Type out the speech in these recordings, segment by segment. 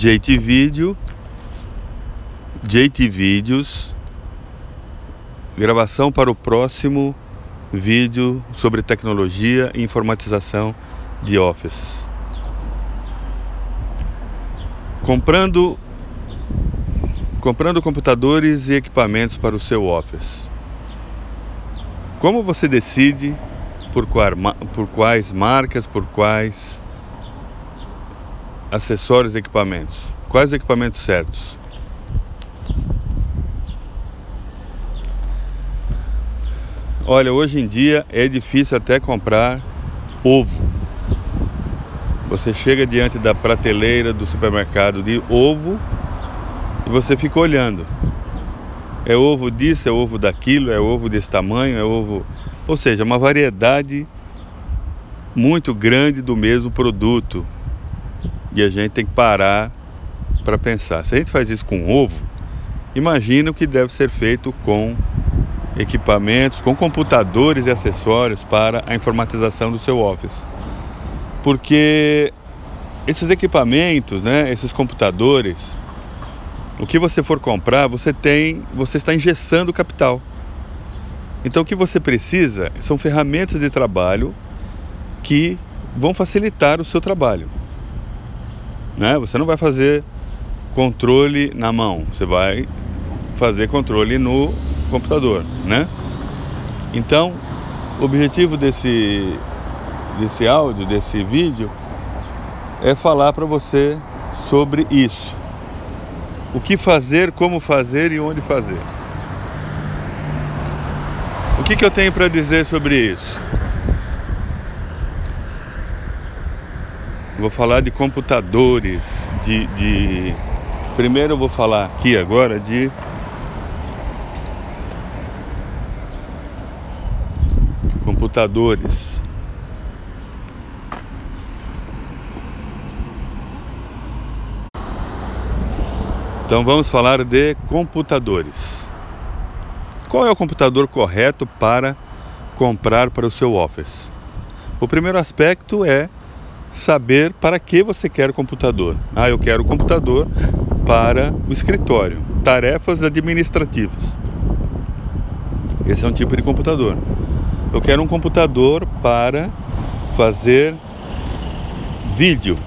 JT Video, JT Vídeos, gravação para o próximo vídeo sobre tecnologia e informatização de Office. Comprando comprando computadores e equipamentos para o seu Office. Como você decide por quais marcas, por quais acessórios e equipamentos? Quais equipamentos certos? Olha, hoje em dia é difícil até comprar ovo. Você chega diante da prateleira do supermercado de ovo e você fica olhando. É ovo disso, é ovo daquilo, é ovo desse tamanho, é ovo. Ou seja, uma variedade muito grande do mesmo produto. E a gente tem que parar para pensar. Se a gente faz isso com ovo, imagina o que deve ser feito com equipamentos, com computadores e acessórios para a informatização do seu Office. Porque esses equipamentos, né, esses computadores, o que você for comprar, você tem, você está engessando capital. Então o que você precisa são ferramentas de trabalho que vão facilitar o seu trabalho. Né? Você não vai fazer controle na mão, você vai fazer controle no computador, né? Então, o objetivo desse desse áudio, desse vídeo é falar para você sobre isso. O que fazer, como fazer e onde fazer. O que, que eu tenho para dizer sobre isso? Vou falar de computadores, de, de... primeiro eu vou falar aqui agora de computadores. Então vamos falar de computadores. Qual é o computador correto para comprar para o seu Office? O primeiro aspecto é saber para que você quer o computador. Ah, eu quero o computador para o escritório, tarefas administrativas. Esse é um tipo de computador. Eu quero um computador para fazer vídeo.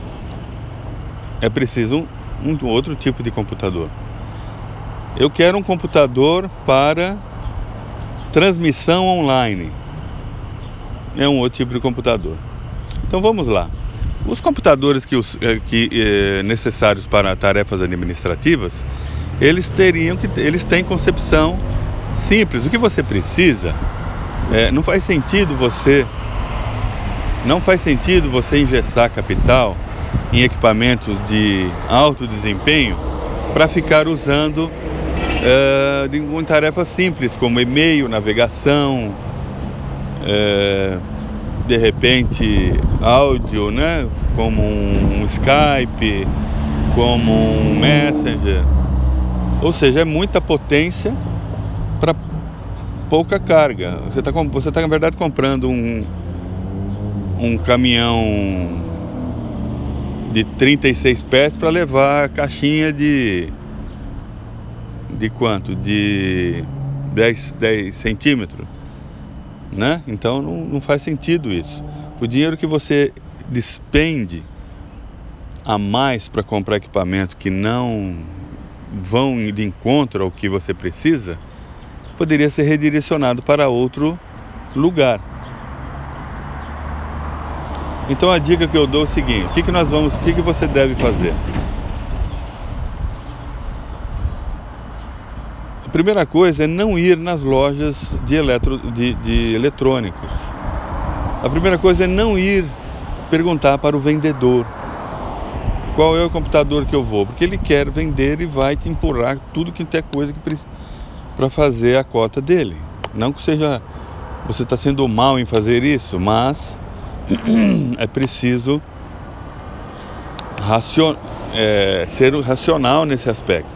É preciso um, um outro tipo de computador. Eu quero um computador para transmissão online. É um outro tipo de computador. Então vamos lá. Os computadores que, os, eh, que eh, necessários para tarefas administrativas, eles teriam que eles têm concepção simples. O que você precisa é, não faz sentido você não faz sentido você engessar capital em equipamentos de alto desempenho para ficar usando é, de, em tarefas simples como e-mail, navegação, é, de repente áudio, né? Como um Skype, como um Messenger. Ou seja, é muita potência para pouca carga. Você está, você tá, na verdade, comprando um, um caminhão de 36 pés para levar a caixinha de. De quanto? De 10, 10 centímetros. Né? Então não, não faz sentido isso. O dinheiro que você despende a mais para comprar equipamento que não vão de encontro ao que você precisa, poderia ser redirecionado para outro lugar. Então a dica que eu dou é o seguinte: o que, que nós vamos, o que, que você deve fazer? Primeira coisa é não ir nas lojas de, eletro, de, de eletrônicos. A primeira coisa é não ir perguntar para o vendedor qual é o computador que eu vou, porque ele quer vender e vai te empurrar tudo que tem coisa que para fazer a cota dele. Não que seja você está sendo mal em fazer isso, mas é preciso racion, é, ser racional nesse aspecto.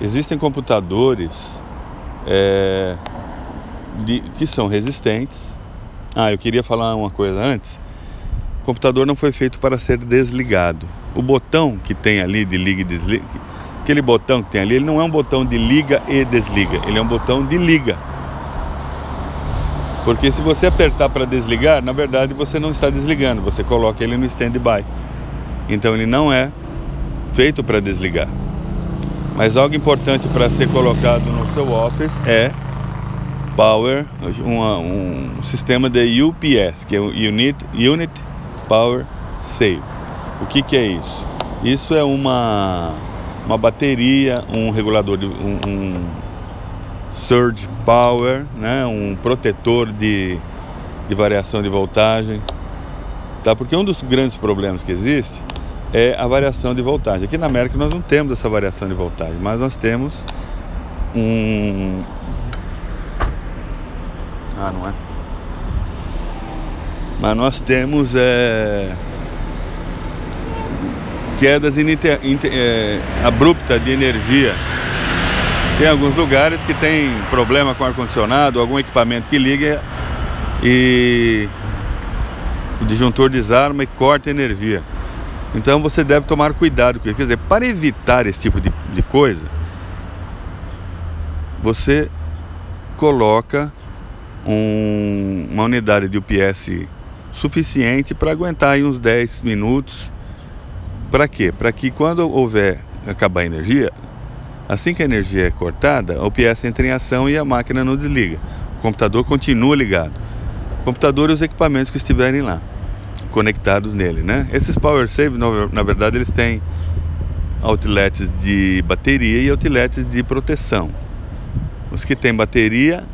Existem computadores é, de, que são resistentes. Ah, eu queria falar uma coisa antes. computador não foi feito para ser desligado. O botão que tem ali de liga e desliga, aquele botão que tem ali, ele não é um botão de liga e desliga, ele é um botão de liga. Porque se você apertar para desligar, na verdade você não está desligando, você coloca ele no standby. Então ele não é feito para desligar. Mas algo importante para ser colocado no seu Office é Power, uma, um sistema de UPS, que é Unit, Unit Power Save. O que, que é isso? Isso é uma, uma bateria, um regulador, de, um, um surge power, né? um protetor de, de variação de voltagem. Tá? Porque um dos grandes problemas que existe é a variação de voltagem. Aqui na América nós não temos essa variação de voltagem, mas nós temos um. Ah, não é? Mas nós temos é, quedas inter, é, abruptas de energia. Tem alguns lugares que tem problema com ar-condicionado, algum equipamento que liga e o disjuntor desarma e corta energia. Então você deve tomar cuidado com isso. Quer dizer, para evitar esse tipo de, de coisa, você coloca um, uma unidade de UPS suficiente para aguentar aí uns 10 minutos. Para quê? Para que quando houver acabar a energia, assim que a energia é cortada, a UPS entra em ação e a máquina não desliga. O computador continua ligado. O computador e os equipamentos que estiverem lá conectados nele, né? Esses power save, na verdade, eles têm outlets de bateria e outlets de proteção. Os que têm bateria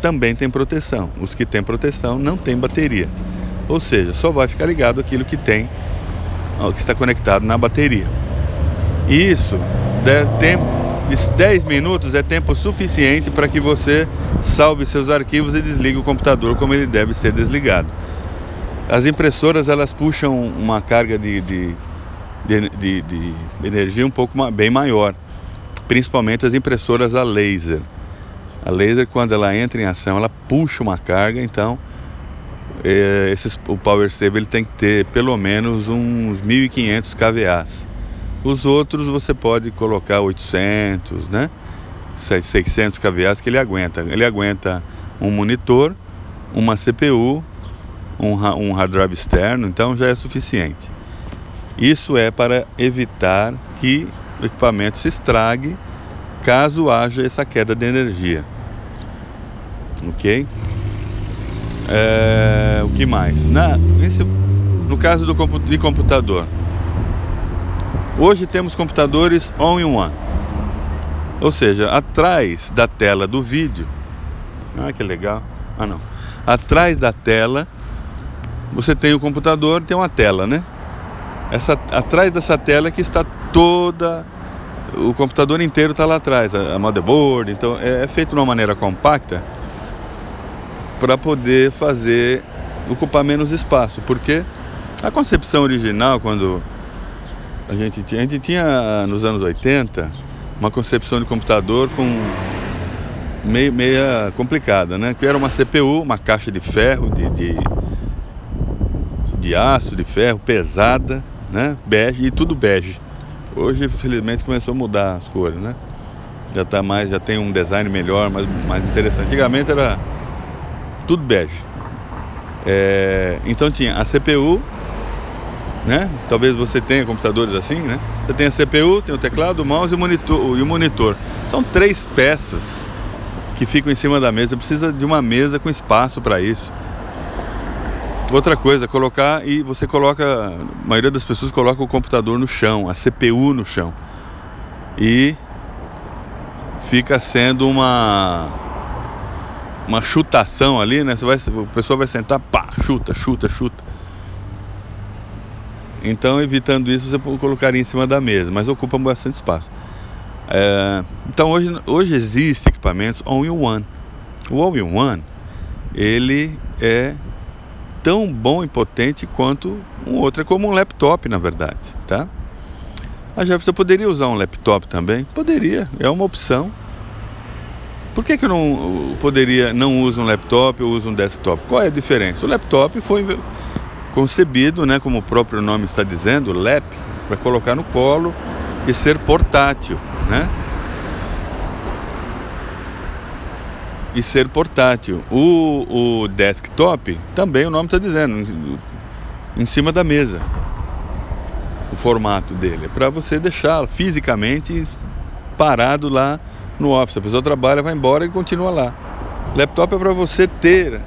também têm proteção. Os que têm proteção não têm bateria. Ou seja, só vai ficar ligado aquilo que tem, que está conectado na bateria. E isso, tempo, 10 minutos é tempo suficiente para que você salve seus arquivos e desligue o computador como ele deve ser desligado. As impressoras elas puxam uma carga de, de, de, de, energia um pouco bem maior, principalmente as impressoras a laser. A laser quando ela entra em ação ela puxa uma carga, então é, esses, o Power Save ele tem que ter pelo menos uns 1500 kVAs. Os outros você pode colocar 800, né? 600 kVAs que ele aguenta. Ele aguenta um monitor, uma CPU um, um hard drive externo, então já é suficiente. Isso é para evitar que o equipamento se estrague caso haja essa queda de energia. Ok? É, o que mais? Na, esse, no caso do de computador, hoje temos computadores all-in-one, ou seja, atrás da tela do vídeo. Ah, que legal! Ah, não. Atrás da tela você tem o computador, tem uma tela, né? Essa, atrás dessa tela que está toda o computador inteiro está lá atrás, a, a motherboard, então é, é, feito de uma maneira compacta para poder fazer ocupar menos espaço, porque a concepção original quando a gente tinha, a gente tinha nos anos 80 uma concepção de computador com meio, meia complicada, né? Que era uma CPU, uma caixa de ferro de, de de aço, de ferro, pesada, né? Bege e tudo bege. Hoje, felizmente, começou a mudar as cores, né? Já tá mais, já tem um design melhor, mais, mais interessante. Antigamente era tudo bege. É, então tinha a CPU, né? Talvez você tenha computadores assim, né? Você tem a CPU, tem o teclado, o mouse e o monitor. E o monitor. São três peças que ficam em cima da mesa. Precisa de uma mesa com espaço para isso. Outra coisa, colocar e você coloca, a maioria das pessoas coloca o computador no chão, a CPU no chão. E fica sendo uma uma chutação ali, né? Você vai, o pessoal vai sentar, pá, chuta, chuta, chuta. Então, evitando isso, você colocaria em cima da mesa, mas ocupa bastante espaço. É, então, hoje, hoje existe equipamentos all-in-one. O all-in-one, ele é tão bom e potente quanto um outro, é como um laptop, na verdade, tá? A Jefferson poderia usar um laptop também? Poderia, é uma opção. Por que, que eu não poderia não usa um laptop ou usa um desktop? Qual é a diferença? O laptop foi concebido, né, como o próprio nome está dizendo, LEP, para colocar no colo e ser portátil, né? E ser portátil. O, o desktop, também o nome está dizendo, em cima da mesa. O formato dele. É para você deixar fisicamente parado lá no office. A pessoa trabalha, vai embora e continua lá. Laptop é para você ter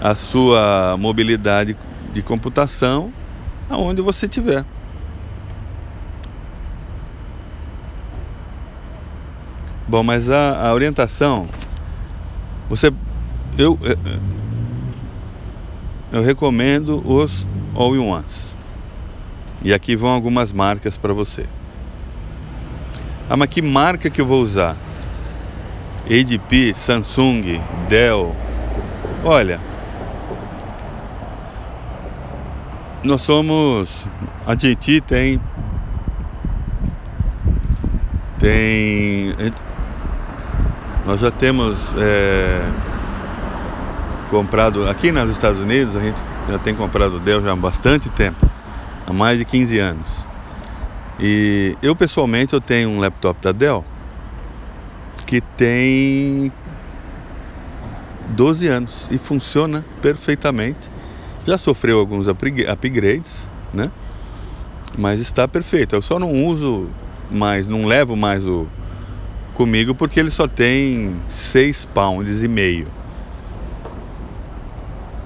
a sua mobilidade de computação aonde você estiver. Bom, mas a, a orientação, você, eu, eu recomendo os all-in-ones. E aqui vão algumas marcas para você. Ah, mas que marca que eu vou usar? HP, Samsung, Dell. Olha, nós somos. A JT tem. Tem. Nós já temos é, comprado. Aqui nos Estados Unidos, a gente já tem comprado Dell já há bastante tempo há mais de 15 anos. E eu pessoalmente eu tenho um laptop da Dell que tem 12 anos e funciona perfeitamente. Já sofreu alguns upgrades, né? Mas está perfeito. Eu só não uso mais, não levo mais o comigo porque ele só tem 6 pounds e meio.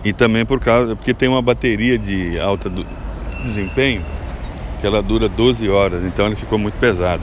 E também por causa porque tem uma bateria de alta desempenho que ela dura 12 horas, então ele ficou muito pesado.